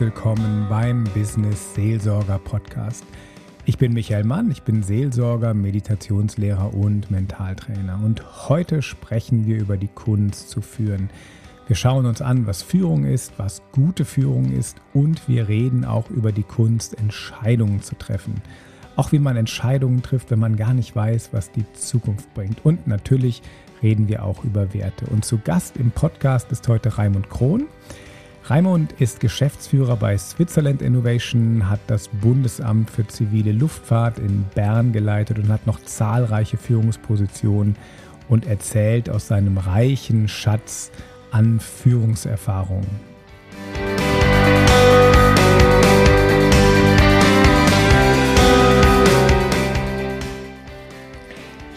willkommen beim Business Seelsorger Podcast. Ich bin Michael Mann, ich bin Seelsorger, Meditationslehrer und Mentaltrainer und heute sprechen wir über die Kunst zu führen. Wir schauen uns an, was Führung ist, was gute Führung ist und wir reden auch über die Kunst, Entscheidungen zu treffen. Auch wie man Entscheidungen trifft, wenn man gar nicht weiß, was die Zukunft bringt. Und natürlich reden wir auch über Werte. Und zu Gast im Podcast ist heute Raimund Krohn. Raimund ist Geschäftsführer bei Switzerland Innovation, hat das Bundesamt für zivile Luftfahrt in Bern geleitet und hat noch zahlreiche Führungspositionen und erzählt aus seinem reichen Schatz an Führungserfahrungen.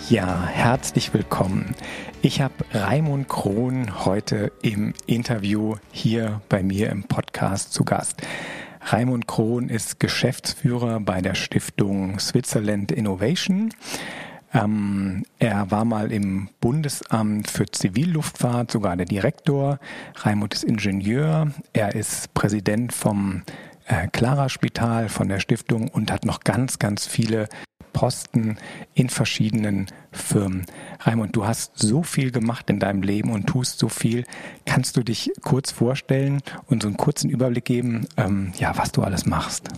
Ja, herzlich willkommen. Ich habe Raimund Krohn heute im Interview hier bei mir im Podcast zu Gast. Raimund Krohn ist Geschäftsführer bei der Stiftung Switzerland Innovation. Ähm, er war mal im Bundesamt für Zivilluftfahrt, sogar der Direktor. Raimund ist Ingenieur. Er ist Präsident vom äh, Clara Spital von der Stiftung und hat noch ganz, ganz viele Posten in verschiedenen Firmen. Raimund, du hast so viel gemacht in deinem Leben und tust so viel. Kannst du dich kurz vorstellen und so einen kurzen Überblick geben, ähm, ja, was du alles machst?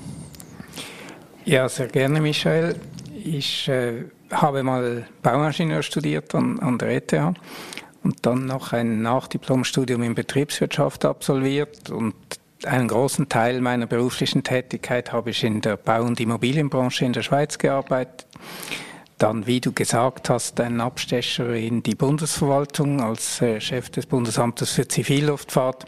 Ja, sehr gerne, Michael. Ich äh, habe mal Bauingenieur studiert an, an der ETH und dann noch ein Nachdiplomstudium in Betriebswirtschaft absolviert und einen großen Teil meiner beruflichen Tätigkeit habe ich in der Bau- und Immobilienbranche in der Schweiz gearbeitet. Dann, wie du gesagt hast, ein Abstecher in die Bundesverwaltung als äh, Chef des Bundesamtes für Zivilluftfahrt.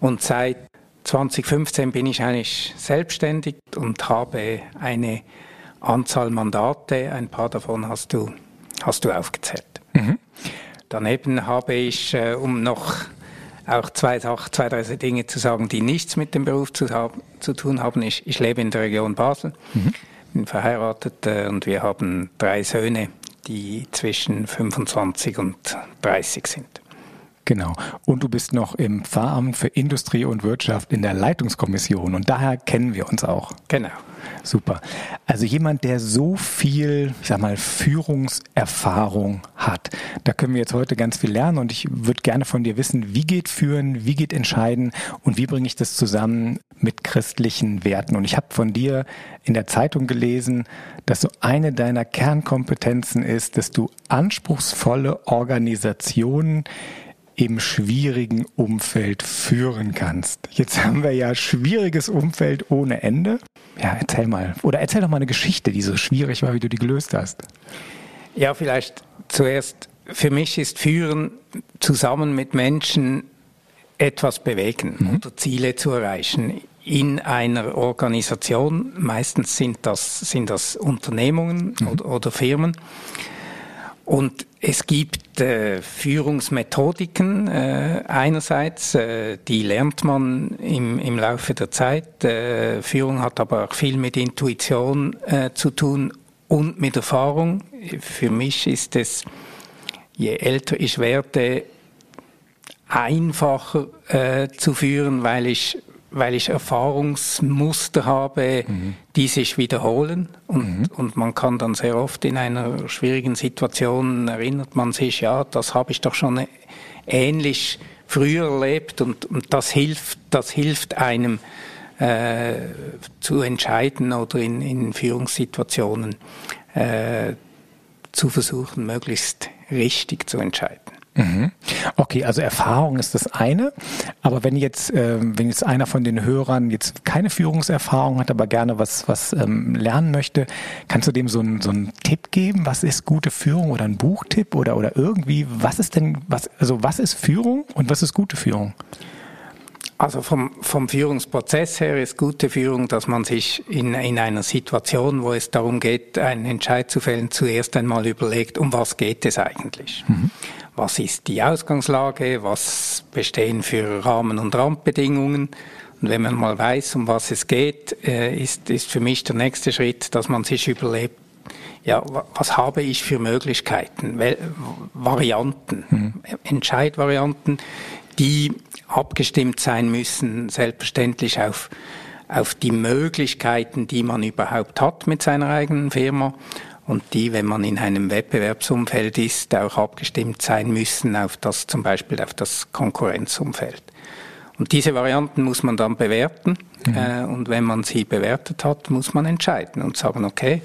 Und seit 2015 bin ich eigentlich selbstständig und habe eine Anzahl Mandate. Ein paar davon hast du, hast du aufgezählt. Mhm. Daneben habe ich, äh, um noch auch zwei, zwei, drei Dinge zu sagen, die nichts mit dem Beruf zu, haben, zu tun haben. Ich, ich, lebe in der Region Basel, mhm. bin verheiratet äh, und wir haben drei Söhne, die zwischen 25 und 30 sind. Genau. Und du bist noch im Pfarramt für Industrie und Wirtschaft in der Leitungskommission und daher kennen wir uns auch. Genau. Super. Also jemand, der so viel, ich sag mal, Führungserfahrung hat. Da können wir jetzt heute ganz viel lernen und ich würde gerne von dir wissen, wie geht führen, wie geht entscheiden und wie bringe ich das zusammen mit christlichen Werten. Und ich habe von dir in der Zeitung gelesen, dass so eine deiner Kernkompetenzen ist, dass du anspruchsvolle Organisationen im schwierigen Umfeld führen kannst. Jetzt haben wir ja schwieriges Umfeld ohne Ende. Ja, erzähl mal. Oder erzähl doch mal eine Geschichte, die so schwierig war, wie du die gelöst hast. Ja, vielleicht zuerst. Für mich ist Führen zusammen mit Menschen etwas bewegen mhm. oder Ziele zu erreichen in einer Organisation. Meistens sind das, sind das Unternehmungen mhm. oder, oder Firmen. Und es gibt äh, Führungsmethodiken äh, einerseits, äh, die lernt man im, im Laufe der Zeit. Äh, Führung hat aber auch viel mit Intuition äh, zu tun und mit Erfahrung. Für mich ist es, je älter ich werde, einfacher äh, zu führen, weil ich weil ich Erfahrungsmuster habe, mhm. die sich wiederholen. Und, mhm. und man kann dann sehr oft in einer schwierigen Situation erinnert man sich, ja, das habe ich doch schon ähnlich früher erlebt und, und das hilft, das hilft einem äh, zu entscheiden oder in, in Führungssituationen äh, zu versuchen, möglichst richtig zu entscheiden. Mhm. Okay, also Erfahrung ist das eine. Aber wenn jetzt, äh, wenn jetzt einer von den Hörern jetzt keine Führungserfahrung hat, aber gerne was, was ähm, lernen möchte, kannst du dem so einen, so einen Tipp geben? Was ist gute Führung oder ein Buchtipp oder, oder irgendwie? Was ist denn, was, also was ist Führung und was ist gute Führung? Also vom, vom Führungsprozess her ist gute Führung, dass man sich in, in einer Situation, wo es darum geht, einen Entscheid zu fällen, zuerst einmal überlegt, um was geht es eigentlich. Mhm was ist die Ausgangslage, was bestehen für Rahmen- und Randbedingungen. Und wenn man mal weiß, um was es geht, äh, ist, ist für mich der nächste Schritt, dass man sich überlegt, ja, was habe ich für Möglichkeiten, Varianten, mhm. Entscheidvarianten, die abgestimmt sein müssen, selbstverständlich auf, auf die Möglichkeiten, die man überhaupt hat mit seiner eigenen Firma und die, wenn man in einem Wettbewerbsumfeld ist, auch abgestimmt sein müssen auf das, zum Beispiel auf das Konkurrenzumfeld. Und diese Varianten muss man dann bewerten. Mhm. Äh, und wenn man sie bewertet hat, muss man entscheiden und sagen, okay,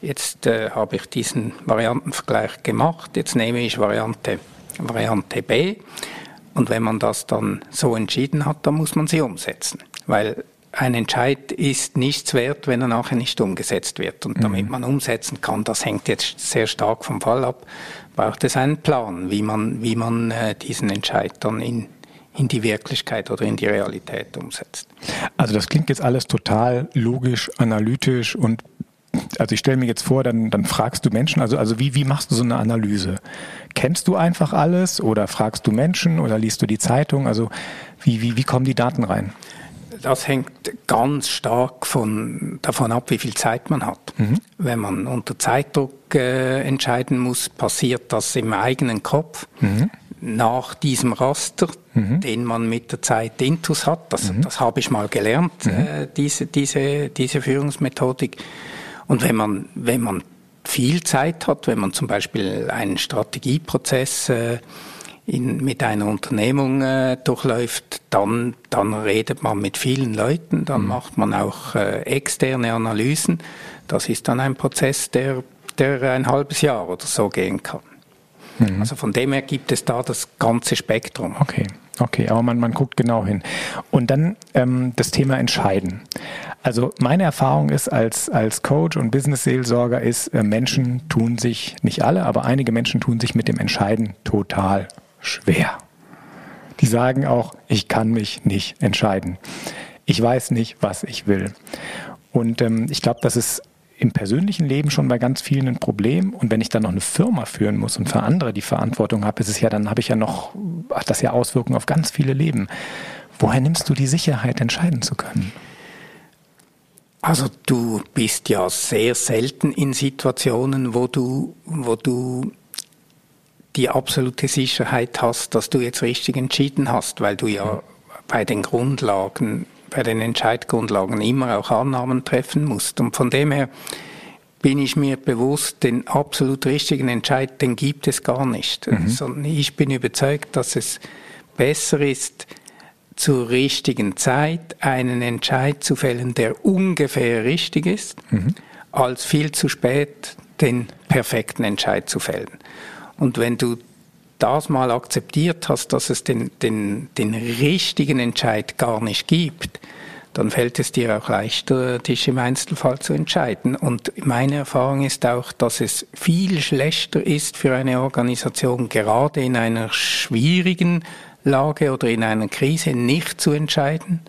jetzt äh, habe ich diesen Variantenvergleich gemacht, jetzt nehme ich Variante, Variante B. Und wenn man das dann so entschieden hat, dann muss man sie umsetzen. Weil ein Entscheid ist nichts wert, wenn er nachher nicht umgesetzt wird. Und damit mhm. man umsetzen kann, das hängt jetzt sehr stark vom Fall ab, braucht es einen Plan, wie man, wie man äh, diesen Entscheid dann in, in die Wirklichkeit oder in die Realität umsetzt. Also das klingt jetzt alles total logisch, analytisch und also ich stelle mir jetzt vor, dann, dann fragst du Menschen, also, also wie, wie machst du so eine Analyse? Kennst du einfach alles oder fragst du Menschen oder liest du die Zeitung? Also wie, wie, wie kommen die Daten rein? das hängt ganz stark von, davon ab, wie viel Zeit man hat. Mhm. Wenn man unter Zeitdruck äh, entscheiden muss, passiert das im eigenen Kopf. Mhm. Nach diesem Raster, mhm. den man mit der Zeit intus hat, das, mhm. das habe ich mal gelernt, mhm. äh, diese, diese, diese Führungsmethodik. Und wenn man, wenn man viel Zeit hat, wenn man zum Beispiel einen Strategieprozess äh, in, mit einer Unternehmung äh, durchläuft, dann, dann redet man mit vielen Leuten, dann mhm. macht man auch äh, externe Analysen. Das ist dann ein Prozess, der, der ein halbes Jahr oder so gehen kann. Mhm. Also von dem her gibt es da das ganze Spektrum. Okay, okay, aber man, man guckt genau hin. Und dann ähm, das Thema Entscheiden. Also meine Erfahrung ist als, als Coach und Business-Seelsorger ist, äh, Menschen tun sich, nicht alle, aber einige Menschen tun sich mit dem Entscheiden total schwer. Die sagen auch, ich kann mich nicht entscheiden. Ich weiß nicht, was ich will. Und ähm, ich glaube, das ist im persönlichen Leben schon bei ganz vielen ein Problem. Und wenn ich dann noch eine Firma führen muss und für andere die Verantwortung habe, ist es ja, dann habe ich ja noch, hat das ja Auswirkungen auf ganz viele Leben. Woher nimmst du die Sicherheit, entscheiden zu können? Also du bist ja sehr selten in Situationen, wo du, wo du die absolute Sicherheit hast, dass du jetzt richtig entschieden hast, weil du ja bei den Grundlagen, bei den Entscheidgrundlagen immer auch Annahmen treffen musst. Und von dem her bin ich mir bewusst, den absolut richtigen Entscheid, den gibt es gar nicht. Mhm. Sondern ich bin überzeugt, dass es besser ist, zur richtigen Zeit einen Entscheid zu fällen, der ungefähr richtig ist, mhm. als viel zu spät den perfekten Entscheid zu fällen. Und wenn du das mal akzeptiert hast, dass es den, den, den richtigen Entscheid gar nicht gibt, dann fällt es dir auch leichter, dich im Einzelfall zu entscheiden. Und meine Erfahrung ist auch, dass es viel schlechter ist für eine Organisation, gerade in einer schwierigen Lage oder in einer Krise nicht zu entscheiden,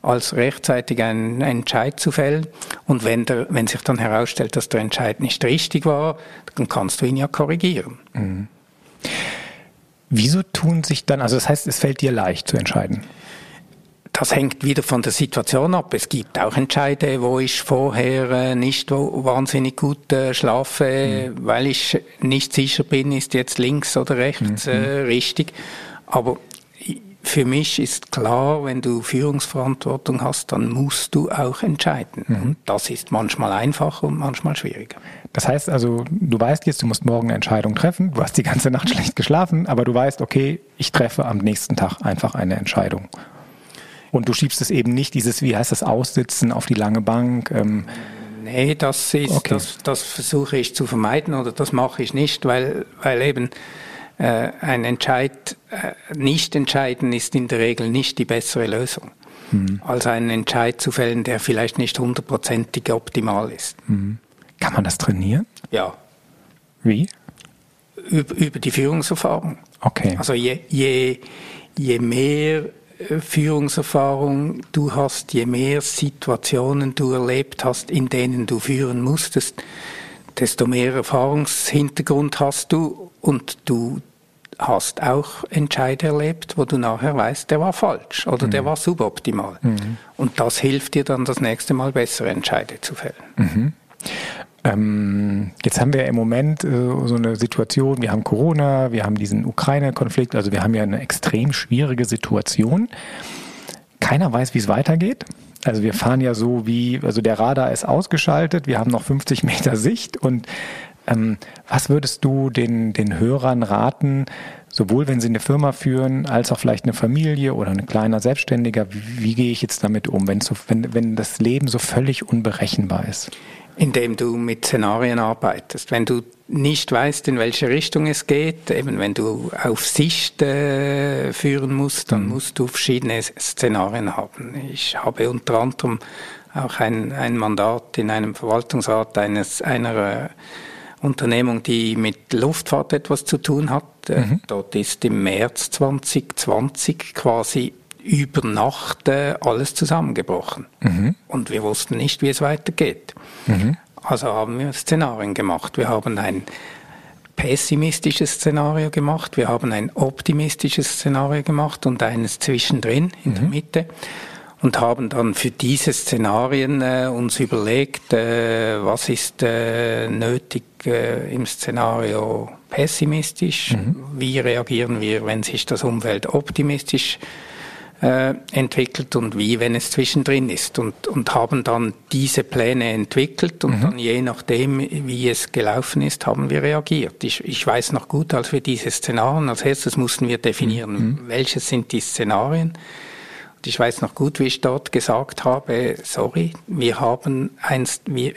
als rechtzeitig einen Entscheid zu fällen. Und wenn, der, wenn sich dann herausstellt, dass der Entscheid nicht richtig war, dann kannst du ihn ja korrigieren. Mhm. Wieso tun sich dann, also das heißt, es fällt dir leicht zu entscheiden? Das hängt wieder von der Situation ab. Es gibt auch Entscheide, wo ich vorher äh, nicht wahnsinnig gut äh, schlafe, mhm. weil ich nicht sicher bin, ist jetzt links oder rechts mhm. äh, richtig. Aber für mich ist klar, wenn du Führungsverantwortung hast, dann musst du auch entscheiden. Mhm. Und das ist manchmal einfacher und manchmal schwieriger. Das heißt also, du weißt jetzt, du musst morgen eine Entscheidung treffen. Du hast die ganze Nacht schlecht geschlafen, aber du weißt, okay, ich treffe am nächsten Tag einfach eine Entscheidung. Und du schiebst es eben nicht, dieses, wie heißt das, Aussitzen auf die lange Bank. Ähm, nee, das ist, okay. das, das versuche ich zu vermeiden oder das mache ich nicht, weil, weil eben ein Entscheid, äh, nicht entscheiden ist in der Regel nicht die bessere Lösung. Mhm. Als einen Entscheid zu fällen, der vielleicht nicht hundertprozentig optimal ist. Mhm. Kann man das trainieren? Ja. Wie? Über, über die Führungserfahrung. Okay. Also je, je, je mehr äh, Führungserfahrung du hast, je mehr Situationen du erlebt hast, in denen du führen musstest, desto mehr Erfahrungshintergrund hast du und du hast auch Entscheide erlebt, wo du nachher weißt, der war falsch oder mhm. der war suboptimal. Mhm. Und das hilft dir dann das nächste Mal bessere Entscheide zu fällen. Mhm. Ähm, jetzt haben wir im Moment äh, so eine Situation, wir haben Corona, wir haben diesen Ukraine-Konflikt, also wir haben ja eine extrem schwierige Situation. Keiner weiß, wie es weitergeht. Also wir fahren ja so wie, also der Radar ist ausgeschaltet, wir haben noch 50 Meter Sicht und ähm, was würdest du den, den Hörern raten, sowohl wenn sie eine Firma führen, als auch vielleicht eine Familie oder ein kleiner Selbstständiger, wie, wie gehe ich jetzt damit um, wenn, so, wenn, wenn das Leben so völlig unberechenbar ist? Indem du mit Szenarien arbeitest. Wenn du nicht weißt, in welche Richtung es geht, eben wenn du auf Sicht äh, führen musst, dann mhm. musst du verschiedene Szenarien haben. Ich habe unter anderem auch ein, ein Mandat in einem Verwaltungsrat eines einer Unternehmung, die mit Luftfahrt etwas zu tun hat. Äh, mhm. Dort ist im März 2020 quasi über Nacht äh, alles zusammengebrochen. Mhm. Und wir wussten nicht, wie es weitergeht. Mhm. Also haben wir Szenarien gemacht. Wir haben ein pessimistisches Szenario gemacht, wir haben ein optimistisches Szenario gemacht und eines zwischendrin in der mhm. Mitte und haben dann für diese Szenarien äh, uns überlegt, äh, was ist äh, nötig äh, im Szenario pessimistisch, mhm. wie reagieren wir, wenn sich das Umfeld optimistisch äh, entwickelt und wie, wenn es zwischendrin ist. Und, und haben dann diese Pläne entwickelt und mhm. dann je nachdem, wie es gelaufen ist, haben wir reagiert. Ich, ich weiß noch gut, als wir diese Szenarien, als erstes mussten wir definieren, mhm. welches sind die Szenarien, ich weiß noch gut, wie ich dort gesagt habe, sorry, wir haben ein,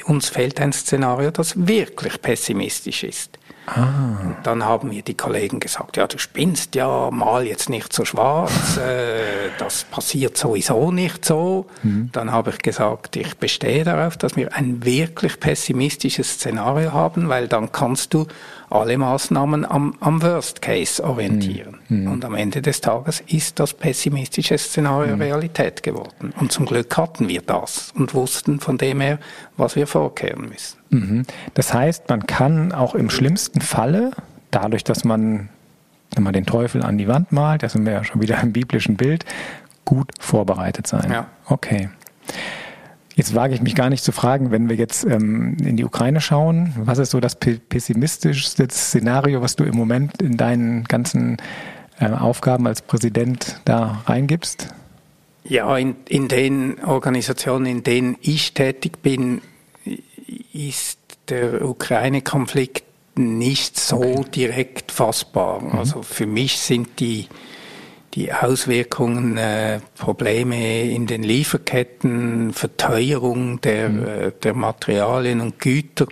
uns fehlt ein Szenario, das wirklich pessimistisch ist. Ah. Dann haben mir die Kollegen gesagt, ja, du spinnst ja, mal jetzt nicht so schwarz, äh, das passiert sowieso nicht so. Mhm. Dann habe ich gesagt, ich bestehe darauf, dass wir ein wirklich pessimistisches Szenario haben, weil dann kannst du alle Maßnahmen am, am Worst Case orientieren. Mhm. Und am Ende des Tages ist das pessimistische Szenario mhm. Realität geworden. Und zum Glück hatten wir das und wussten von dem her, was wir vorkehren müssen. Mhm. Das heißt, man kann auch im schlimmsten Falle, dadurch, dass man, wenn man den Teufel an die Wand malt, da sind wir ja schon wieder im biblischen Bild, gut vorbereitet sein. Ja. Okay. Jetzt wage ich mich gar nicht zu fragen, wenn wir jetzt ähm, in die Ukraine schauen, was ist so das pessimistischste Szenario, was du im Moment in deinen ganzen äh, Aufgaben als Präsident da reingibst? Ja, in, in den Organisationen, in denen ich tätig bin, ist der Ukraine-Konflikt nicht so okay. direkt fassbar. Mhm. Also für mich sind die die Auswirkungen, äh, Probleme in den Lieferketten, Verteuerung der, mhm. äh, der Materialien und Güter,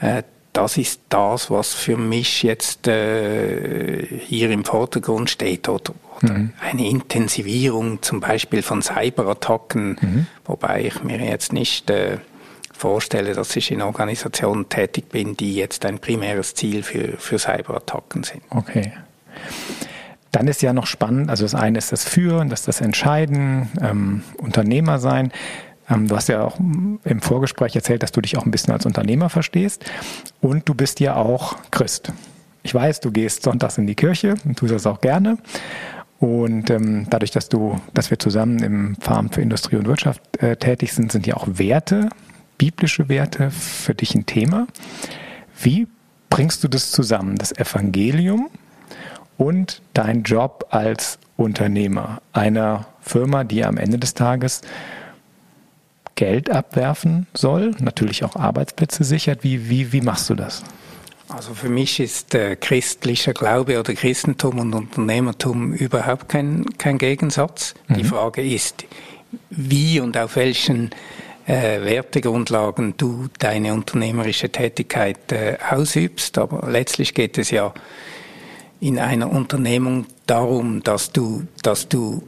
äh, das ist das, was für mich jetzt äh, hier im Vordergrund steht oder, oder mhm. eine Intensivierung zum Beispiel von Cyberattacken, mhm. wobei ich mir jetzt nicht äh, vorstelle, dass ich in Organisationen tätig bin, die jetzt ein primäres Ziel für, für Cyberattacken sind. Okay. Dann ist ja noch spannend, also das eine ist das Führen, das ist das Entscheiden, ähm, Unternehmer sein. Ähm, du hast ja auch im Vorgespräch erzählt, dass du dich auch ein bisschen als Unternehmer verstehst. Und du bist ja auch Christ. Ich weiß, du gehst sonntags in die Kirche und tust das auch gerne. Und ähm, dadurch, dass du, dass wir zusammen im Farm für Industrie und Wirtschaft äh, tätig sind, sind ja auch Werte, biblische Werte für dich ein Thema. Wie bringst du das zusammen? Das Evangelium und dein Job als Unternehmer einer Firma, die am Ende des Tages Geld abwerfen soll, natürlich auch Arbeitsplätze sichert. Wie, wie, wie machst du das? Also für mich ist äh, christlicher Glaube oder Christentum und Unternehmertum überhaupt kein, kein Gegensatz. Mhm. Die Frage ist, wie und auf welchen äh, Wertegrundlagen du deine unternehmerische Tätigkeit äh, ausübst. Aber letztlich geht es ja in einer Unternehmung darum, dass du, dass du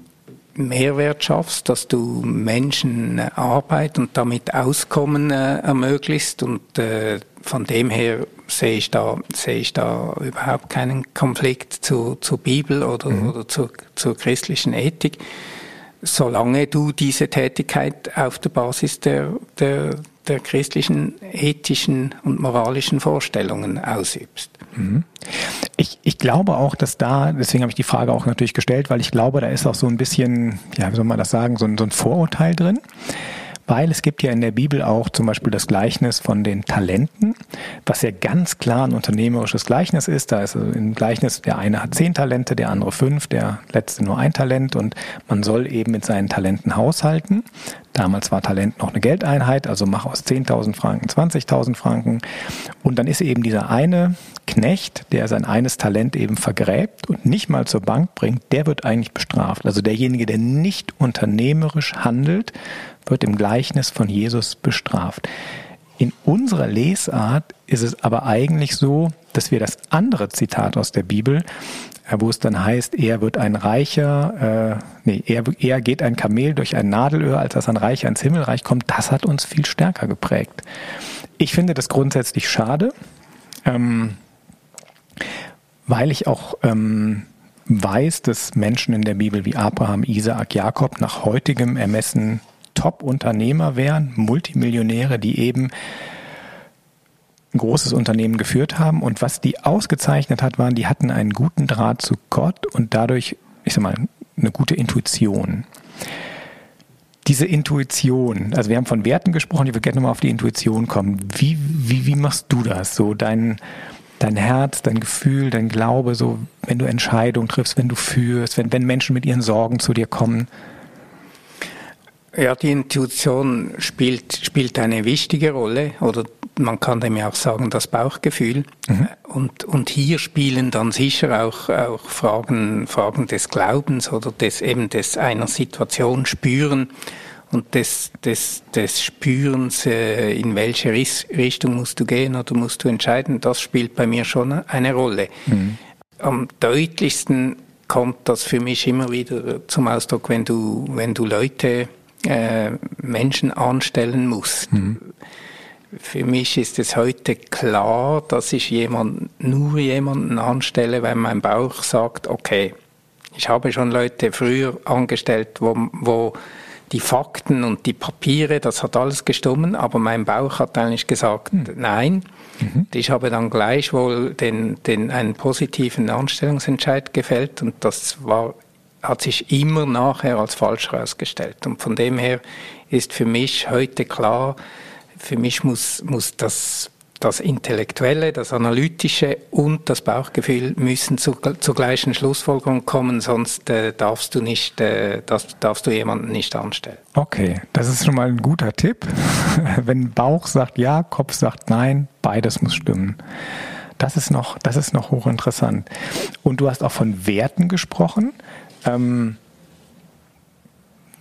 Mehrwert schaffst, dass du Menschen Arbeit und damit Auskommen äh, ermöglicht und äh, von dem her sehe ich da sehe ich da überhaupt keinen Konflikt zu, zur Bibel oder, mhm. oder zur, zur christlichen Ethik, solange du diese Tätigkeit auf der Basis der, der, der christlichen ethischen und moralischen Vorstellungen ausübst. Mhm. Ich, ich glaube auch, dass da, deswegen habe ich die Frage auch natürlich gestellt, weil ich glaube, da ist auch so ein bisschen, ja, wie soll man das sagen, so ein, so ein Vorurteil drin. Weil es gibt ja in der Bibel auch zum Beispiel das Gleichnis von den Talenten, was ja ganz klar ein unternehmerisches Gleichnis ist. Da ist also im Gleichnis, der eine hat zehn Talente, der andere fünf, der letzte nur ein Talent und man soll eben mit seinen Talenten haushalten. Damals war Talent noch eine Geldeinheit, also mach aus 10.000 Franken 20.000 Franken. Und dann ist eben dieser eine Knecht, der sein eines Talent eben vergräbt und nicht mal zur Bank bringt, der wird eigentlich bestraft. Also derjenige, der nicht unternehmerisch handelt, wird im Gleichnis von Jesus bestraft. In unserer Lesart ist es aber eigentlich so, dass wir das andere Zitat aus der Bibel, äh, wo es dann heißt, er wird ein Reicher, äh, nee, er, er geht ein Kamel durch ein Nadelöhr, als dass ein Reicher ins Himmelreich kommt, das hat uns viel stärker geprägt. Ich finde das grundsätzlich schade, ähm, weil ich auch ähm, weiß, dass Menschen in der Bibel wie Abraham, Isaak, Jakob nach heutigem Ermessen Top-Unternehmer wären, Multimillionäre, die eben ein großes Unternehmen geführt haben. Und was die ausgezeichnet hat, waren, die hatten einen guten Draht zu Gott und dadurch, ich sag mal, eine gute Intuition. Diese Intuition, also wir haben von Werten gesprochen, ich würde gerne nochmal auf die Intuition kommen. Wie, wie, wie machst du das? So dein, dein Herz, dein Gefühl, dein Glaube, so wenn du Entscheidungen triffst, wenn du führst, wenn, wenn Menschen mit ihren Sorgen zu dir kommen? Ja, die Intuition spielt, spielt eine wichtige Rolle oder man kann dem ja auch sagen, das Bauchgefühl. Mhm. Und, und hier spielen dann sicher auch, auch Fragen, Fragen des Glaubens oder des, eben des einer Situation spüren und des, des, des Spürens, äh, in welche Richtung musst du gehen oder musst du entscheiden, das spielt bei mir schon eine Rolle. Mhm. Am deutlichsten kommt das für mich immer wieder zum Ausdruck, wenn du, wenn du Leute, äh, Menschen anstellen musst. Mhm. Für mich ist es heute klar, dass ich jemand, nur jemanden anstelle, wenn mein Bauch sagt, okay, ich habe schon Leute früher angestellt, wo, wo die Fakten und die Papiere, das hat alles gestummen, aber mein Bauch hat eigentlich gesagt, mhm. nein. Mhm. Ich habe dann gleichwohl den, den, einen positiven Anstellungsentscheid gefällt und das war, hat sich immer nachher als falsch herausgestellt. Und von dem her ist für mich heute klar, für mich muss, muss das das Intellektuelle, das Analytische und das Bauchgefühl müssen zu, zur gleichen Schlussfolgerung kommen, sonst äh, darfst du nicht, äh, das, darfst du jemanden nicht anstellen. Okay, das ist schon mal ein guter Tipp. Wenn Bauch sagt ja, Kopf sagt nein, beides muss stimmen. Das ist noch, das ist noch hochinteressant. Und du hast auch von Werten gesprochen. Ähm,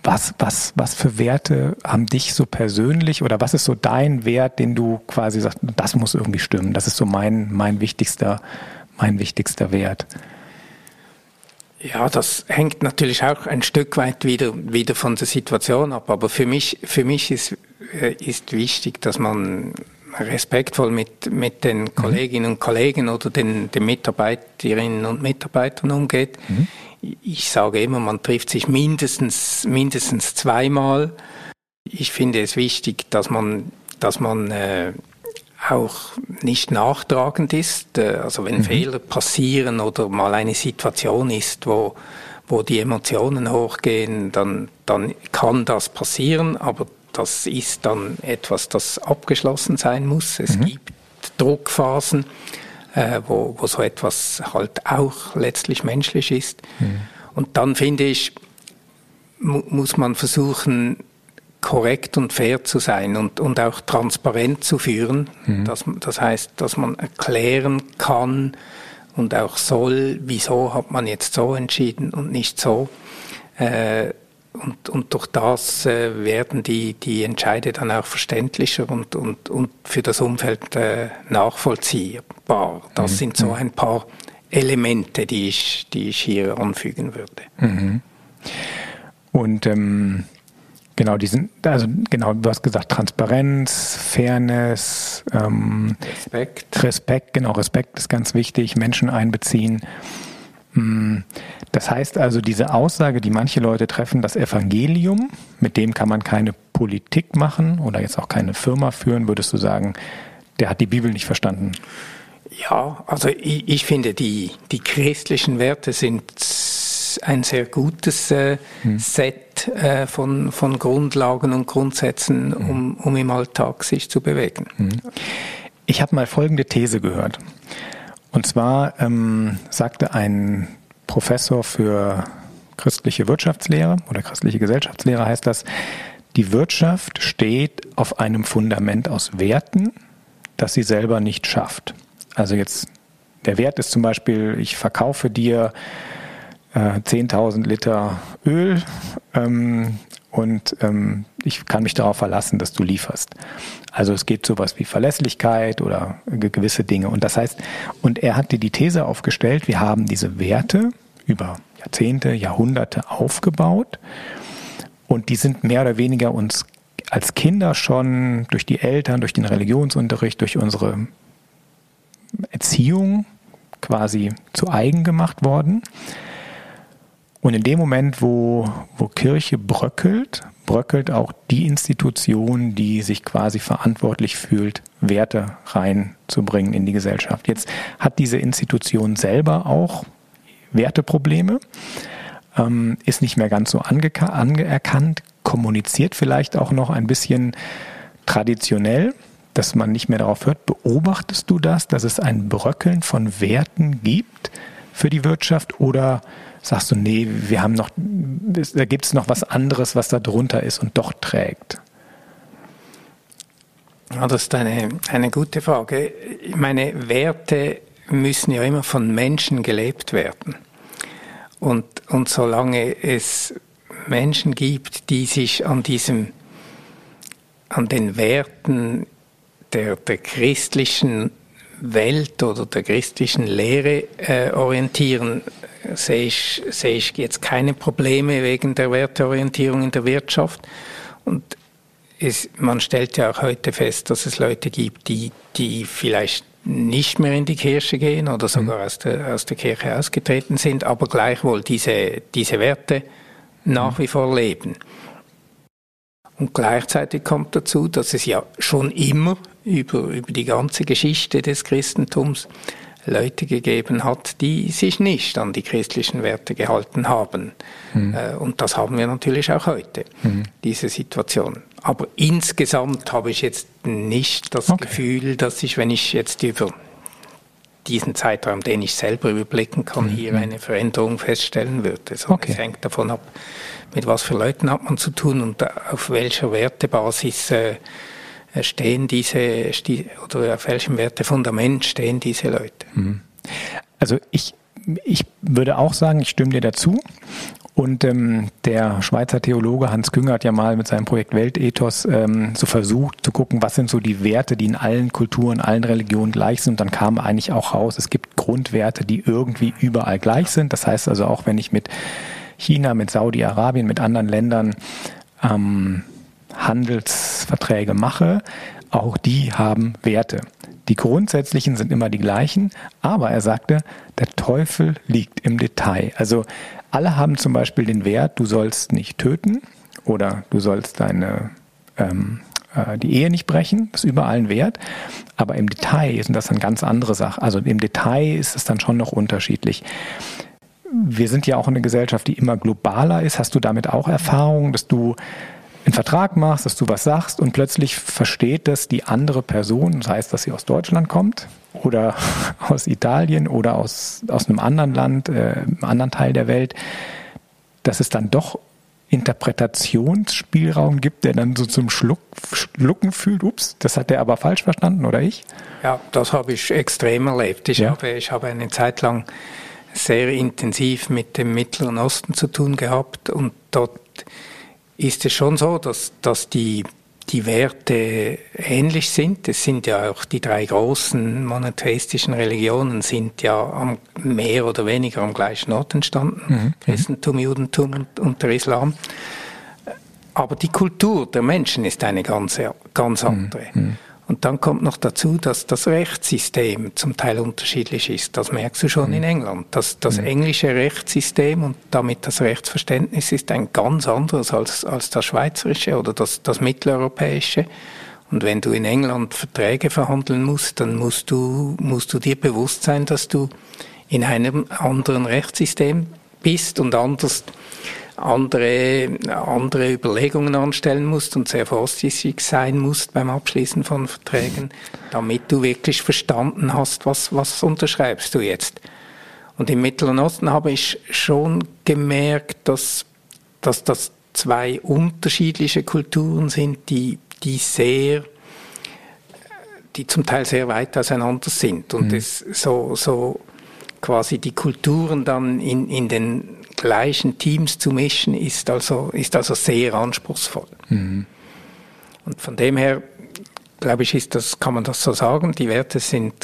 was, was, was für Werte haben dich so persönlich oder was ist so dein Wert, den du quasi sagst, das muss irgendwie stimmen? Das ist so mein, mein wichtigster, mein wichtigster Wert. Ja, das hängt natürlich auch ein Stück weit wieder, wieder von der Situation ab. Aber für mich, für mich ist, äh, ist wichtig, dass man respektvoll mit, mit den mhm. Kolleginnen und Kollegen oder den, den Mitarbeiterinnen und Mitarbeitern umgeht. Mhm ich sage immer, man trifft sich mindestens, mindestens zweimal. Ich finde es wichtig, dass man, dass man äh, auch nicht nachtragend ist. Äh, also wenn mhm. Fehler passieren oder mal eine Situation ist, wo, wo die Emotionen hochgehen, dann, dann kann das passieren, aber das ist dann etwas, das abgeschlossen sein muss. Es mhm. gibt Druckphasen äh, wo, wo so etwas halt auch letztlich menschlich ist. Mhm. Und dann finde ich, mu muss man versuchen, korrekt und fair zu sein und, und auch transparent zu führen. Mhm. Das, das heißt, dass man erklären kann und auch soll, wieso hat man jetzt so entschieden und nicht so. Äh, und, und durch das äh, werden die, die Entscheide dann auch verständlicher und, und, und für das Umfeld äh, nachvollziehbar. Das mhm. sind so mhm. ein paar Elemente, die ich, die ich hier anfügen würde. Mhm. Und ähm, genau, diesen, also genau, du hast gesagt, Transparenz, Fairness, ähm, Respekt. Respekt, genau, Respekt ist ganz wichtig, Menschen einbeziehen. Hm, das heißt also, diese Aussage, die manche Leute treffen, das Evangelium, mit dem kann man keine Politik machen oder jetzt auch keine Firma führen, würdest du sagen, der hat die Bibel nicht verstanden? Ja, also ich, ich finde, die, die christlichen Werte sind ein sehr gutes äh, hm. Set äh, von, von Grundlagen und Grundsätzen, mhm. um, um im Alltag sich zu bewegen. Mhm. Ich habe mal folgende These gehört. Und zwar ähm, sagte ein Professor für christliche Wirtschaftslehre oder christliche Gesellschaftslehre heißt das, die Wirtschaft steht auf einem Fundament aus Werten, das sie selber nicht schafft. Also jetzt, der Wert ist zum Beispiel, ich verkaufe dir äh, 10.000 Liter Öl ähm, und ähm, ich kann mich darauf verlassen, dass du lieferst. Also es geht sowas wie Verlässlichkeit oder gewisse Dinge. Und das heißt, und er hat dir die These aufgestellt, wir haben diese Werte über Jahrzehnte, Jahrhunderte aufgebaut und die sind mehr oder weniger uns als Kinder schon durch die Eltern, durch den Religionsunterricht, durch unsere Erziehung quasi zu eigen gemacht worden. Und in dem Moment, wo, wo Kirche bröckelt, bröckelt auch die Institution, die sich quasi verantwortlich fühlt, Werte reinzubringen in die Gesellschaft. Jetzt hat diese Institution selber auch Werteprobleme, ähm, ist nicht mehr ganz so anerkannt, kommuniziert vielleicht auch noch ein bisschen traditionell, dass man nicht mehr darauf hört. Beobachtest du das, dass es ein Bröckeln von Werten gibt für die Wirtschaft oder sagst du, nee, wir haben noch, da gibt es noch was anderes, was da drunter ist und doch trägt? Das ist eine, eine gute Frage. Meine Werte müssen ja immer von Menschen gelebt werden. Und, und solange es Menschen gibt, die sich an diesem, an den Werten der, der christlichen Welt oder der christlichen Lehre äh, orientieren, sehe ich, sehe ich jetzt keine Probleme wegen der Werteorientierung in der Wirtschaft. Und es, man stellt ja auch heute fest, dass es Leute gibt, die, die vielleicht nicht mehr in die Kirche gehen oder sogar mhm. aus, der, aus der Kirche ausgetreten sind, aber gleichwohl diese, diese Werte nach wie vor leben. Und gleichzeitig kommt dazu, dass es ja schon immer über, über die ganze Geschichte des Christentums Leute gegeben hat, die sich nicht an die christlichen Werte gehalten haben. Mhm. Und das haben wir natürlich auch heute, mhm. diese Situation. Aber insgesamt habe ich jetzt nicht das okay. Gefühl, dass ich, wenn ich jetzt über diesen Zeitraum, den ich selber überblicken kann, mhm. hier eine Veränderung feststellen würde. So, okay. Es hängt davon ab, mit was für Leuten hat man zu tun und auf welcher Wertebasis äh, stehen diese, oder auf welchem Wertefundament stehen diese Leute. Mhm. Also ich, ich würde auch sagen, ich stimme dir dazu. Und ähm, der Schweizer Theologe Hans Künger hat ja mal mit seinem Projekt Weltethos ähm, so versucht zu gucken, was sind so die Werte, die in allen Kulturen, allen Religionen gleich sind. Und dann kam eigentlich auch raus, es gibt Grundwerte, die irgendwie überall gleich sind. Das heißt also auch, wenn ich mit China, mit Saudi-Arabien, mit anderen Ländern ähm, Handelsverträge mache, auch die haben Werte. Die grundsätzlichen sind immer die gleichen, aber er sagte, der Teufel liegt im Detail. Also alle haben zum Beispiel den Wert, du sollst nicht töten oder du sollst deine ähm, äh, die Ehe nicht brechen, das ist überall ein Wert. Aber im Detail sind das dann ganz andere Sachen. Also im Detail ist es dann schon noch unterschiedlich. Wir sind ja auch eine Gesellschaft, die immer globaler ist. Hast du damit auch Erfahrungen, dass du einen Vertrag machst, dass du was sagst und plötzlich versteht das die andere Person, das heißt, dass sie aus Deutschland kommt oder aus Italien oder aus, aus einem anderen Land, äh, einem anderen Teil der Welt, dass es dann doch Interpretationsspielraum gibt, der dann so zum Schluck, Schlucken fühlt, ups, das hat der aber falsch verstanden, oder ich? Ja, das habe ich extrem erlebt. Ich, ja. habe, ich habe eine Zeit lang sehr intensiv mit dem Mittleren Osten zu tun gehabt und dort ist es schon so, dass, dass die, die Werte ähnlich sind. Es sind ja auch die drei großen monotheistischen Religionen sind ja am, mehr oder weniger am gleichen Ort entstanden. Mhm. Christentum, Judentum und, und, der Islam. Aber die Kultur der Menschen ist eine ganz, ganz andere. Mhm. Und dann kommt noch dazu, dass das Rechtssystem zum Teil unterschiedlich ist. Das merkst du schon mhm. in England. Das, das mhm. englische Rechtssystem und damit das Rechtsverständnis ist ein ganz anderes als, als das schweizerische oder das, das mitteleuropäische. Und wenn du in England Verträge verhandeln musst, dann musst du, musst du dir bewusst sein, dass du in einem anderen Rechtssystem bist und anders andere, andere Überlegungen anstellen musst und sehr vorsichtig sein musst beim Abschließen von Verträgen, damit du wirklich verstanden hast, was, was unterschreibst du jetzt. Und im Mittleren Osten habe ich schon gemerkt, dass, dass das zwei unterschiedliche Kulturen sind, die, die sehr, die zum Teil sehr weit auseinander sind und mhm. es so, so quasi die Kulturen dann in, in den gleichen Teams zu mischen, ist also, ist also sehr anspruchsvoll. Mhm. Und von dem her, glaube ich, ist das, kann man das so sagen, die Werte sind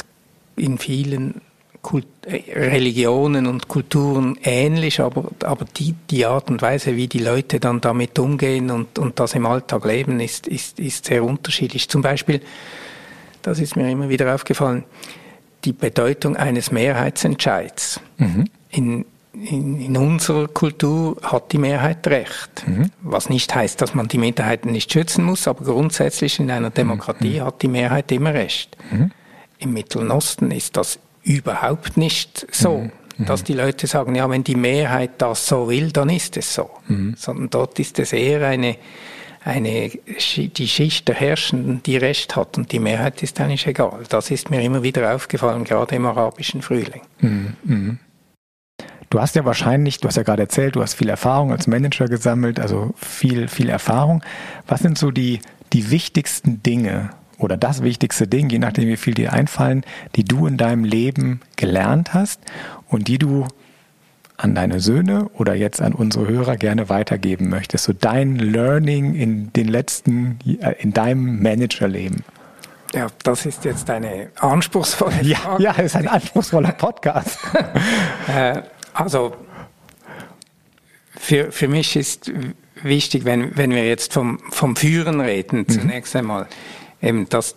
in vielen Kult Religionen und Kulturen ähnlich, aber, aber die, die Art und Weise, wie die Leute dann damit umgehen und, und das im Alltag leben, ist, ist, ist sehr unterschiedlich. Zum Beispiel, das ist mir immer wieder aufgefallen, die Bedeutung eines Mehrheitsentscheids. Mhm. In, in, in, unserer Kultur hat die Mehrheit Recht. Mhm. Was nicht heißt, dass man die Minderheiten nicht schützen muss, aber grundsätzlich in einer Demokratie mhm. hat die Mehrheit immer Recht. Mhm. Im Mittleren Osten ist das überhaupt nicht so, mhm. mhm. dass die Leute sagen, ja, wenn die Mehrheit das so will, dann ist es so. Mhm. Sondern dort ist es eher eine, eine, die Schicht der Herrschenden, die Recht hat und die Mehrheit ist eigentlich egal. Das ist mir immer wieder aufgefallen, gerade im arabischen Frühling. Du hast ja wahrscheinlich, du hast ja gerade erzählt, du hast viel Erfahrung als Manager gesammelt, also viel, viel Erfahrung. Was sind so die, die wichtigsten Dinge oder das wichtigste Ding, je nachdem wie viel dir einfallen, die du in deinem Leben gelernt hast und die du an deine Söhne oder jetzt an unsere Hörer gerne weitergeben möchtest? So dein Learning in den letzten, äh, in deinem Managerleben. Ja, das ist jetzt eine anspruchsvolle Frage. Ja, ja, es ist ein anspruchsvoller Podcast. Also, für, für mich ist wichtig, wenn, wenn wir jetzt vom, vom Führen reden, mhm. zunächst einmal, eben, dass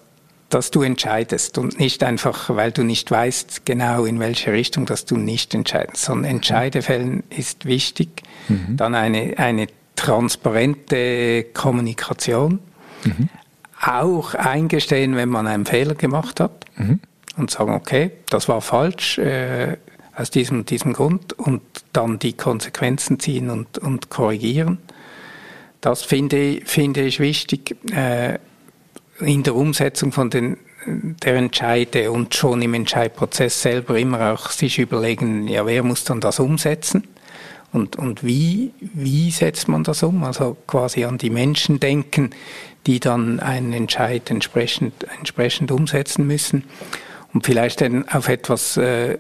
dass du entscheidest und nicht einfach, weil du nicht weißt genau in welche Richtung, dass du nicht entscheidest, sondern Entscheidefällen ist wichtig. Mhm. Dann eine, eine transparente Kommunikation. Mhm. Auch eingestehen, wenn man einen Fehler gemacht hat mhm. und sagen, okay, das war falsch äh, aus diesem, diesem Grund und dann die Konsequenzen ziehen und, und korrigieren. Das finde, finde ich wichtig. Äh, in der Umsetzung von den der Entscheide und schon im Entscheidprozess selber immer auch sich überlegen, ja, wer muss dann das umsetzen? Und, und wie, wie setzt man das um? Also quasi an die Menschen denken, die dann einen Entscheid entsprechend, entsprechend umsetzen müssen. Und vielleicht dann auf etwas, äh,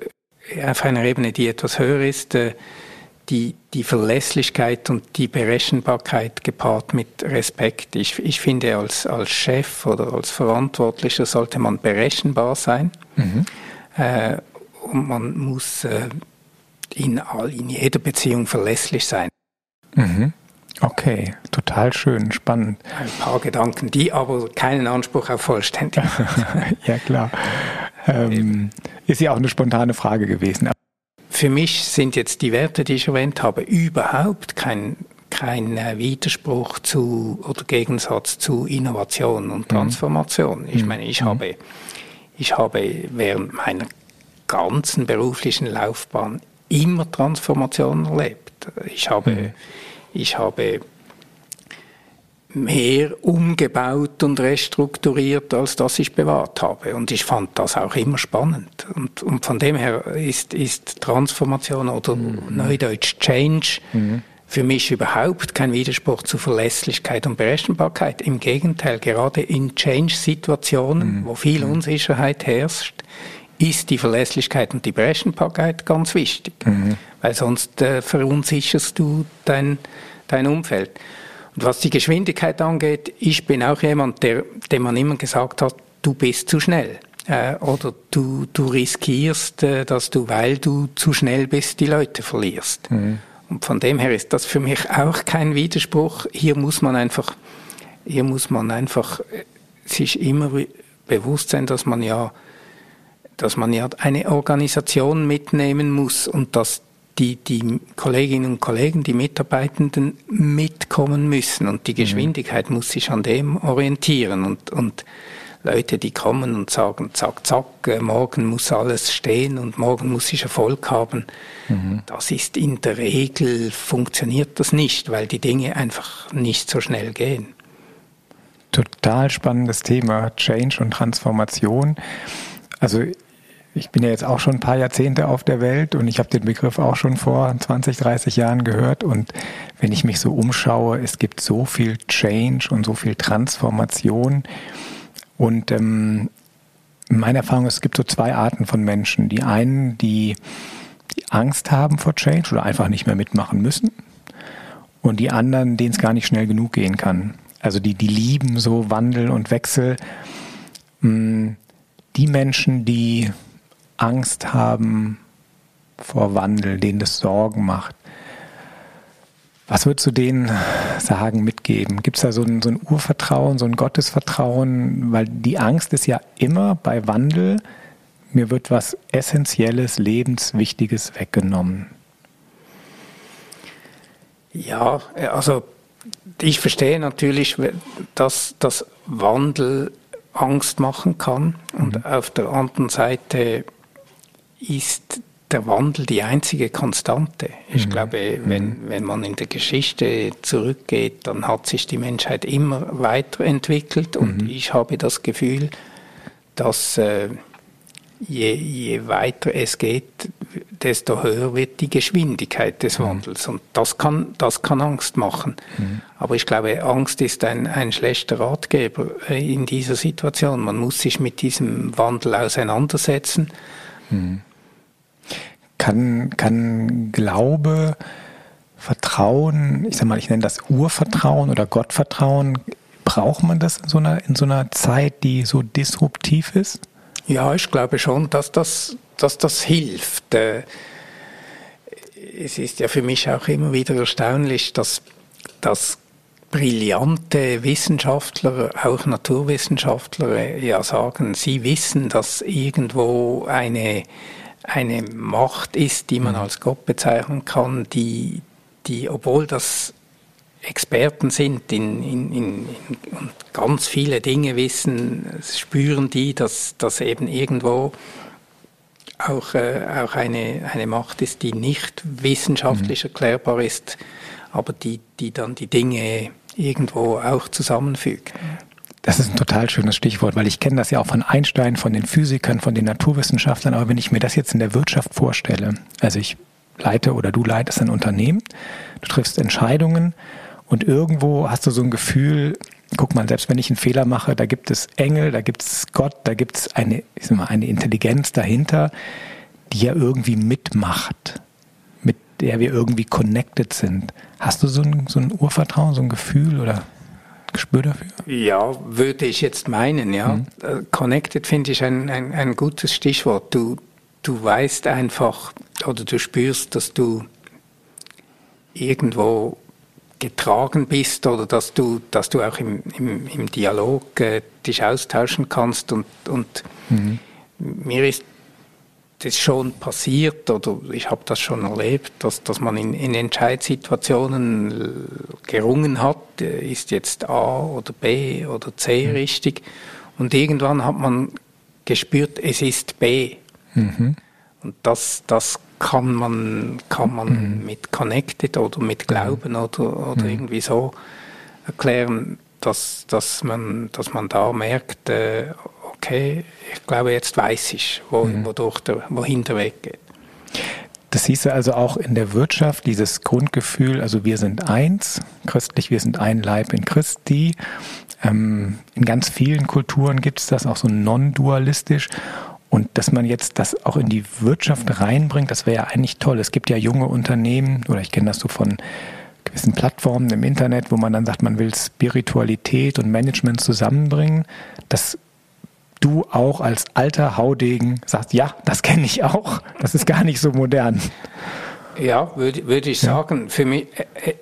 auf einer Ebene, die etwas höher ist, äh, die, die Verlässlichkeit und die Berechenbarkeit gepaart mit Respekt. Ich, ich finde, als, als Chef oder als Verantwortlicher sollte man berechenbar sein. Mhm. Äh, und man muss äh, in, all, in jeder Beziehung verlässlich sein. Mhm. Okay, total schön, spannend. Ein paar Gedanken, die aber keinen Anspruch auf Vollständigkeit ja, klar. Ähm, ist ja auch eine spontane Frage gewesen für mich sind jetzt die Werte, die ich erwähnt habe, überhaupt kein, kein äh, Widerspruch zu oder Gegensatz zu Innovation und mhm. Transformation. Ich mhm. meine, ich mhm. habe, ich habe während meiner ganzen beruflichen Laufbahn immer Transformation erlebt. Ich habe, mhm. ich habe mehr umgebaut und restrukturiert, als dass ich bewahrt habe. Und ich fand das auch immer spannend. Und, und von dem her ist, ist Transformation oder mhm. Neudeutsch Change mhm. für mich überhaupt kein Widerspruch zu Verlässlichkeit und Berechenbarkeit. Im Gegenteil, gerade in Change-Situationen, mhm. wo viel mhm. Unsicherheit herrscht, ist die Verlässlichkeit und die Berechenbarkeit ganz wichtig. Mhm. Weil sonst äh, verunsicherst du dein, dein Umfeld. Und was die Geschwindigkeit angeht, ich bin auch jemand, der, dem man immer gesagt hat, du bist zu schnell. Äh, oder du, du riskierst, äh, dass du, weil du zu schnell bist, die Leute verlierst. Mhm. Und von dem her ist das für mich auch kein Widerspruch. Hier muss man einfach, hier muss man einfach äh, sich immer bewusst sein, dass man ja, dass man ja eine Organisation mitnehmen muss und dass die, die Kolleginnen und Kollegen, die Mitarbeitenden mitkommen müssen und die mhm. Geschwindigkeit muss sich an dem orientieren und, und Leute, die kommen und sagen, zack, zack, äh, morgen muss alles stehen und morgen muss ich Erfolg haben. Mhm. Das ist in der Regel, funktioniert das nicht, weil die Dinge einfach nicht so schnell gehen. Total spannendes Thema, Change und Transformation. Also ich bin ja jetzt auch schon ein paar Jahrzehnte auf der Welt und ich habe den Begriff auch schon vor 20, 30 Jahren gehört. Und wenn ich mich so umschaue, es gibt so viel Change und so viel Transformation. Und ähm, meine Erfahrung ist, es gibt so zwei Arten von Menschen. Die einen, die, die Angst haben vor Change oder einfach nicht mehr mitmachen müssen. Und die anderen, denen es gar nicht schnell genug gehen kann. Also die, die lieben so Wandel und Wechsel. Hm, die Menschen, die Angst haben vor Wandel, denen das Sorgen macht. Was würdest du denen sagen, mitgeben? Gibt es da so ein, so ein Urvertrauen, so ein Gottesvertrauen? Weil die Angst ist ja immer bei Wandel, mir wird was Essentielles, Lebenswichtiges weggenommen. Ja, also ich verstehe natürlich, dass das Wandel Angst machen kann und mhm. auf der anderen Seite ist der Wandel die einzige Konstante. Ich mhm. glaube, wenn, mhm. wenn man in der Geschichte zurückgeht, dann hat sich die Menschheit immer weiterentwickelt und mhm. ich habe das Gefühl, dass äh, je, je weiter es geht, desto höher wird die Geschwindigkeit des mhm. Wandels. Und das kann, das kann Angst machen. Mhm. Aber ich glaube, Angst ist ein, ein schlechter Ratgeber äh, in dieser Situation. Man muss sich mit diesem Wandel auseinandersetzen. Kann, kann Glaube, Vertrauen, ich sag mal, ich nenne das Urvertrauen oder Gottvertrauen, braucht man das in so einer, in so einer Zeit, die so disruptiv ist? Ja, ich glaube schon, dass das, dass das hilft. Äh, es ist ja für mich auch immer wieder erstaunlich, dass, dass brillante Wissenschaftler, auch Naturwissenschaftler, ja sagen, sie wissen, dass irgendwo eine, eine Macht ist, die man mhm. als Gott bezeichnen kann, die, die obwohl das Experten sind in, in, in, und ganz viele Dinge wissen, spüren die, dass, dass eben irgendwo auch, äh, auch eine, eine Macht ist, die nicht wissenschaftlich mhm. erklärbar ist, aber die, die dann die Dinge irgendwo auch zusammenfügt. Das ist ein total schönes Stichwort, weil ich kenne das ja auch von Einstein, von den Physikern, von den Naturwissenschaftlern, aber wenn ich mir das jetzt in der Wirtschaft vorstelle, also ich leite oder du leitest ein Unternehmen, du triffst Entscheidungen und irgendwo hast du so ein Gefühl, guck mal, selbst wenn ich einen Fehler mache, da gibt es Engel, da gibt es Gott, da gibt es eine, ich sag mal, eine Intelligenz dahinter, die ja irgendwie mitmacht, mit der wir irgendwie connected sind. Hast du so ein, so ein Urvertrauen, so ein Gefühl oder Gespür dafür? Ja, würde ich jetzt meinen, ja. Mhm. Äh, connected finde ich ein, ein, ein gutes Stichwort. Du, du weißt einfach oder du spürst, dass du irgendwo getragen bist oder dass du, dass du auch im, im, im Dialog äh, dich austauschen kannst. Und, und mhm. mir ist das schon passiert oder ich habe das schon erlebt, dass, dass man in, in Entscheidssituationen gerungen hat, äh, ist jetzt A oder B oder C mhm. richtig. Und irgendwann hat man gespürt, es ist B. Mhm. Und das, das kann man, kann man mhm. mit Connected oder mit Glauben mhm. oder, oder mhm. irgendwie so erklären, dass, dass, man, dass man da merkt, äh, okay, ich glaube, jetzt weiß ich, wo, mhm. wodurch der, wohin der Weg geht. Das hieß also auch in der Wirtschaft, dieses Grundgefühl, also wir sind eins, christlich, wir sind ein Leib in Christi. Ähm, in ganz vielen Kulturen gibt es das auch so non-dualistisch. Und dass man jetzt das auch in die Wirtschaft reinbringt, das wäre ja eigentlich toll. Es gibt ja junge Unternehmen, oder ich kenne das so von gewissen Plattformen im Internet, wo man dann sagt, man will Spiritualität und Management zusammenbringen. Dass du auch als alter Haudegen sagst, ja, das kenne ich auch. Das ist gar nicht so modern. Ja, würde, würde ich sagen. Ja. Für mich, äh, äh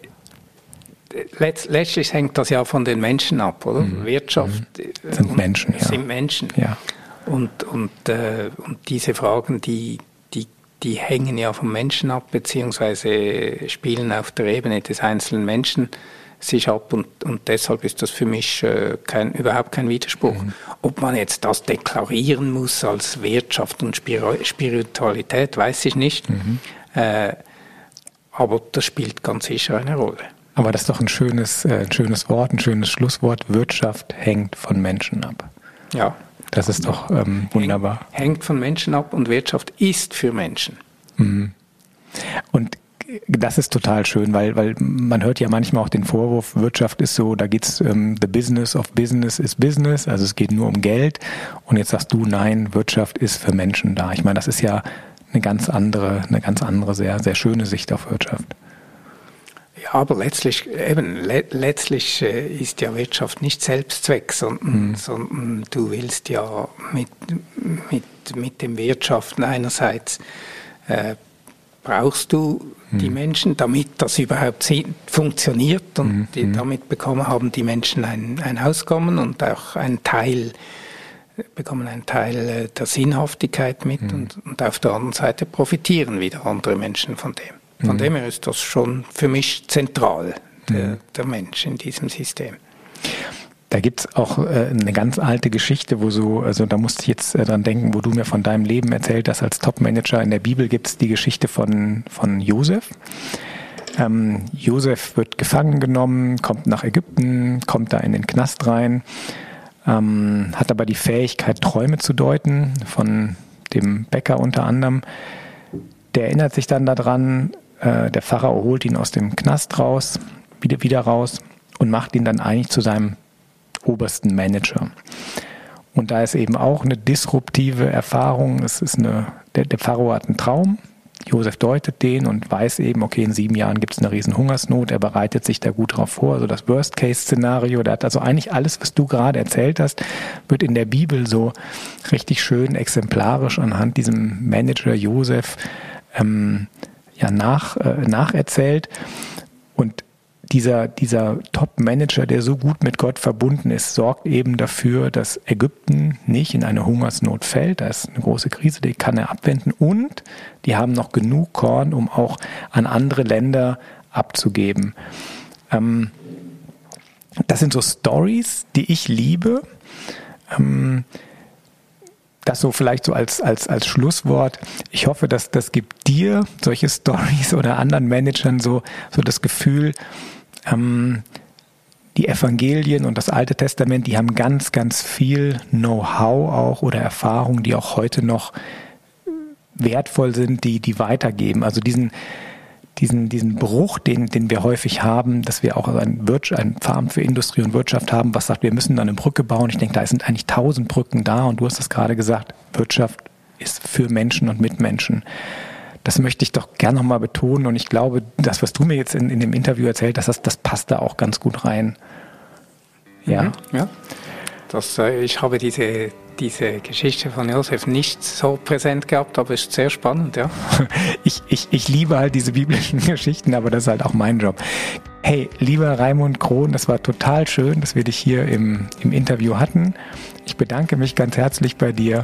letzt, letztlich hängt das ja von den Menschen ab, oder? Mhm. Wirtschaft mhm. sind Menschen. Ja. Sind Menschen. Ja. Und, und, äh, und diese Fragen, die, die, die hängen ja vom Menschen ab, beziehungsweise spielen auf der Ebene des einzelnen Menschen sich ab und, und deshalb ist das für mich äh, kein, überhaupt kein Widerspruch. Mhm. Ob man jetzt das deklarieren muss als Wirtschaft und Spiritualität, weiß ich nicht. Mhm. Äh, aber das spielt ganz sicher eine Rolle. Aber das ist doch ein schönes, äh, ein schönes Wort, ein schönes Schlusswort. Wirtschaft hängt von Menschen ab. Ja. Das ist doch ähm, wunderbar. Hängt von Menschen ab und Wirtschaft ist für Menschen. Mhm. Und das ist total schön, weil, weil man hört ja manchmal auch den Vorwurf, Wirtschaft ist so, da geht's ähm, the business of business is business, also es geht nur um Geld. Und jetzt sagst du, nein, Wirtschaft ist für Menschen da. Ich meine, das ist ja eine ganz andere, eine ganz andere, sehr, sehr schöne Sicht auf Wirtschaft. Ja, aber letztlich, eben, le letztlich äh, ist ja Wirtschaft nicht Selbstzweck, sondern, mhm. sondern du willst ja mit, mit, mit dem Wirtschaften einerseits äh, brauchst du die mhm. Menschen, damit das überhaupt funktioniert und mhm. die, mhm. damit bekommen haben die Menschen ein, ein Auskommen und auch einen Teil bekommen einen Teil äh, der Sinnhaftigkeit mit mhm. und, und auf der anderen Seite profitieren wieder andere Menschen von dem. Von mhm. dem her ist das schon für mich zentral, der, der Mensch in diesem System. Da gibt's auch äh, eine ganz alte Geschichte, wo so, also da musste ich jetzt äh, dran denken, wo du mir von deinem Leben erzählt hast als Topmanager. In der Bibel gibt's die Geschichte von, von Josef. Ähm, Josef wird gefangen genommen, kommt nach Ägypten, kommt da in den Knast rein, ähm, hat aber die Fähigkeit, Träume zu deuten, von dem Bäcker unter anderem. Der erinnert sich dann daran, äh, der Pharao holt ihn aus dem Knast raus, wieder, wieder raus und macht ihn dann eigentlich zu seinem obersten Manager. Und da ist eben auch eine disruptive Erfahrung. Es ist eine, der, der Pharao hat einen Traum. Josef deutet den und weiß eben, okay, in sieben Jahren gibt es eine riesen Hungersnot. Er bereitet sich da gut drauf vor. Also das Worst-Case-Szenario. Der hat also eigentlich alles, was du gerade erzählt hast, wird in der Bibel so richtig schön exemplarisch anhand diesem Manager Josef ähm, ja, nach, äh, nacherzählt. Und dieser, dieser Top-Manager, der so gut mit Gott verbunden ist, sorgt eben dafür, dass Ägypten nicht in eine Hungersnot fällt. Da ist eine große Krise, die kann er abwenden. Und die haben noch genug Korn, um auch an andere Länder abzugeben. Ähm, das sind so Stories, die ich liebe. Ähm, das so vielleicht so als, als, als Schlusswort. Ich hoffe, dass das gibt dir solche Stories oder anderen Managern so, so das Gefühl, ähm, die Evangelien und das Alte Testament, die haben ganz, ganz viel Know-how auch oder Erfahrung, die auch heute noch wertvoll sind, die, die weitergeben. Also diesen, diesen, diesen Bruch, den, den wir häufig haben, dass wir auch ein, Wirtschaft, ein Farm für Industrie und Wirtschaft haben, was sagt, wir müssen dann eine Brücke bauen. Ich denke, da sind eigentlich tausend Brücken da und du hast das gerade gesagt, Wirtschaft ist für Menschen und Mitmenschen. Das möchte ich doch gerne nochmal betonen und ich glaube, das, was du mir jetzt in, in dem Interview erzählt hast, das, das passt da auch ganz gut rein. Ja. Mhm, ja. Das, äh, ich habe diese, diese Geschichte von Josef nicht so präsent gehabt, aber es ist sehr spannend, ja. Ich, ich, ich liebe halt diese biblischen Geschichten, aber das ist halt auch mein Job. Hey, lieber Raimund Krohn, das war total schön, dass wir dich hier im, im Interview hatten. Ich bedanke mich ganz herzlich bei dir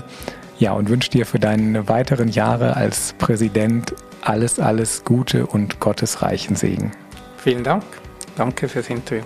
ja, und wünsche dir für deine weiteren Jahre als Präsident alles, alles Gute und Gottes reichen Segen. Vielen Dank. Danke fürs Interview.